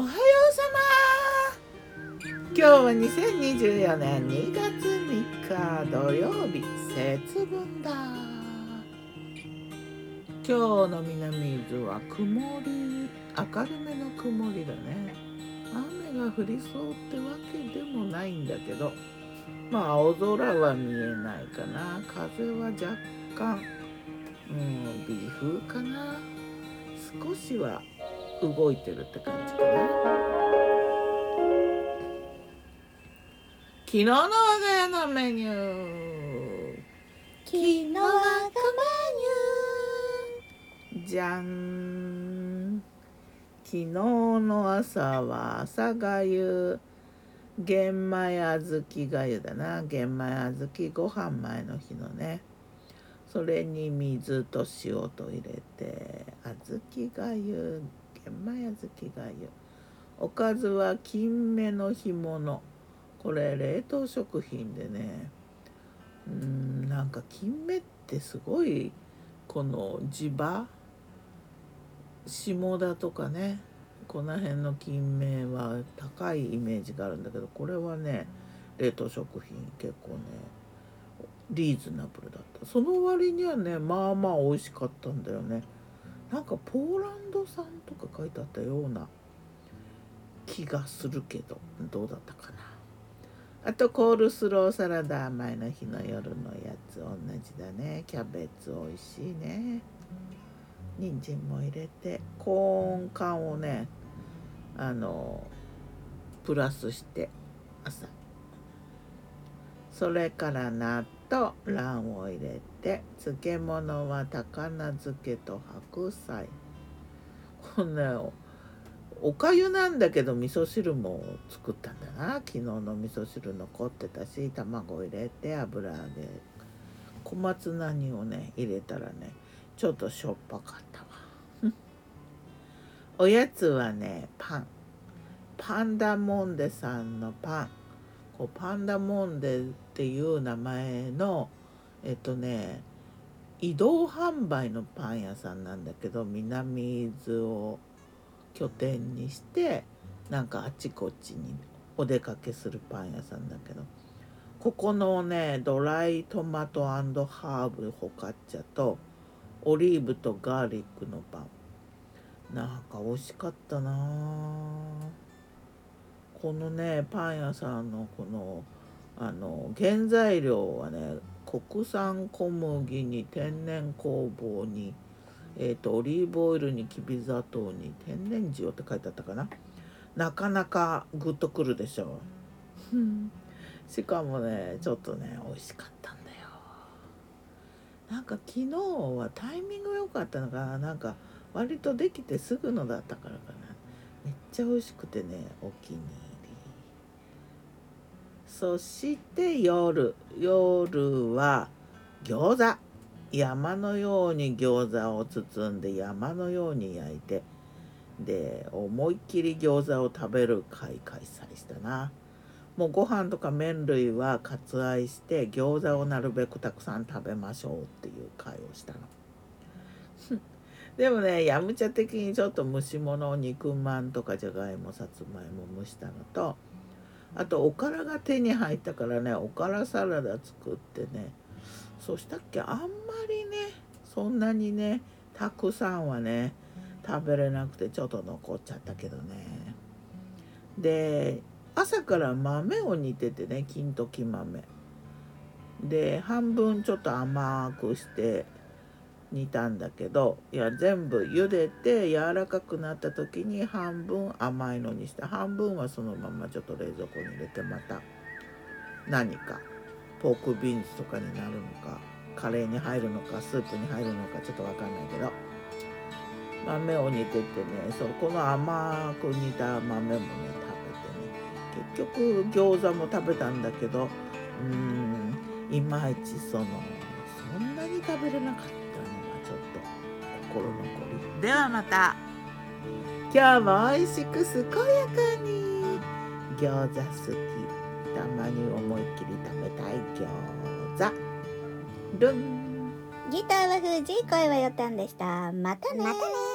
おはようさま。今日は2024年2月3日土曜日節分だ。今日の南伊豆は曇り明るめの曇りだね。雨が降りそうってわけでもないんだけどまあ青空は見えないかな。風は若干うん微風かな。少しは動いてるって感じかな。昨日の我が家のメニュー。昨日はじゃん。昨日の朝は朝がゆ玄米小豆がゆだな。玄米小豆ご飯前の日のね。それに水と塩と入れて小豆がゆ玄米小豆がゆおかずは金目の干物。これ冷凍食品でね。うんなんか金目ってすごいこの地場。下田とかね。この辺の金目は高いイメージがあるんだけどこれはね冷凍食品。結構ねリーズナブルだった。その割にはねまあまあ美味しかったんだよね。なんかポーランド産とか書いてあったような気がするけどどうだったかな。あとコールスローサラダ前の日の夜のやつ同じだね。キャベツ美味しいね。人参も入れてコーン缶をねあのプラスして朝。それから納豆卵を入れて漬物は高菜漬けと白菜。こんなおかゆなんだけど味噌汁も作ったんだな。昨日の味噌汁残ってたし卵入れて油揚げ。小松菜煮をね入れたらねちょっとしょっぱかったわ。おやつはねパン。パンダモンデさんのパン。パンダモンデっていう名前のえっとね移動販売のパン屋さんなんだけど南伊豆を拠点にしてなんかあちこちにお出かけするパン屋さんだけどここのねドライトマトハーブホカッチャとオリーブとガーリックのパン。なんか美味しかったなこのねパン屋さんのこのあの原材料はね国産小麦に天然酵母にえーと、オリーブオイルにきび砂糖に天然塩って書いてあったかな。なかなかグッとくるでしょう。しかもねちょっとね美味しかったんだよ。なんか昨日はタイミング良かったのかな。なんか割とできてすぐのだったからかな。めっちゃ美味しくてねお気に入り。そして夜夜は餃子。山のように餃子を包んで山のように焼いて。で思いっきり餃子を食べる会開催したな。もうご飯とか麺類は割愛して餃子をなるべくたくさん食べましょうっていう会をしたの。でもねやむちゃ的にちょっと蒸し物を肉まんとかじゃがいもさつまいも蒸したのとあとおからが手に入ったからねおからサラダ作ってね。そしたっけあんまりねそんなにねたくさんはね食べれなくてちょっと残っちゃったけどね。で朝から豆を煮ててね金時豆。で半分ちょっと甘くして煮たんだけどいや全部茹でて柔らかくなった時に半分甘いのにして半分はそのままちょっと冷蔵庫に入れてまた何かポークビーンズとかになるのかカレーに入るのかスープに入るのかちょっと分かんないけど豆を煮ててねそうこの甘く煮た豆もね食べてね。結局餃子も食べたんだけどうーんいまいちそのそんなに食べれなかった。心残り。ではまた。今日も美味しく健やかに。餃子好き。たまに思いっきり食べたい餃子。ルンギターは藤井声はよたんでした。またねまたね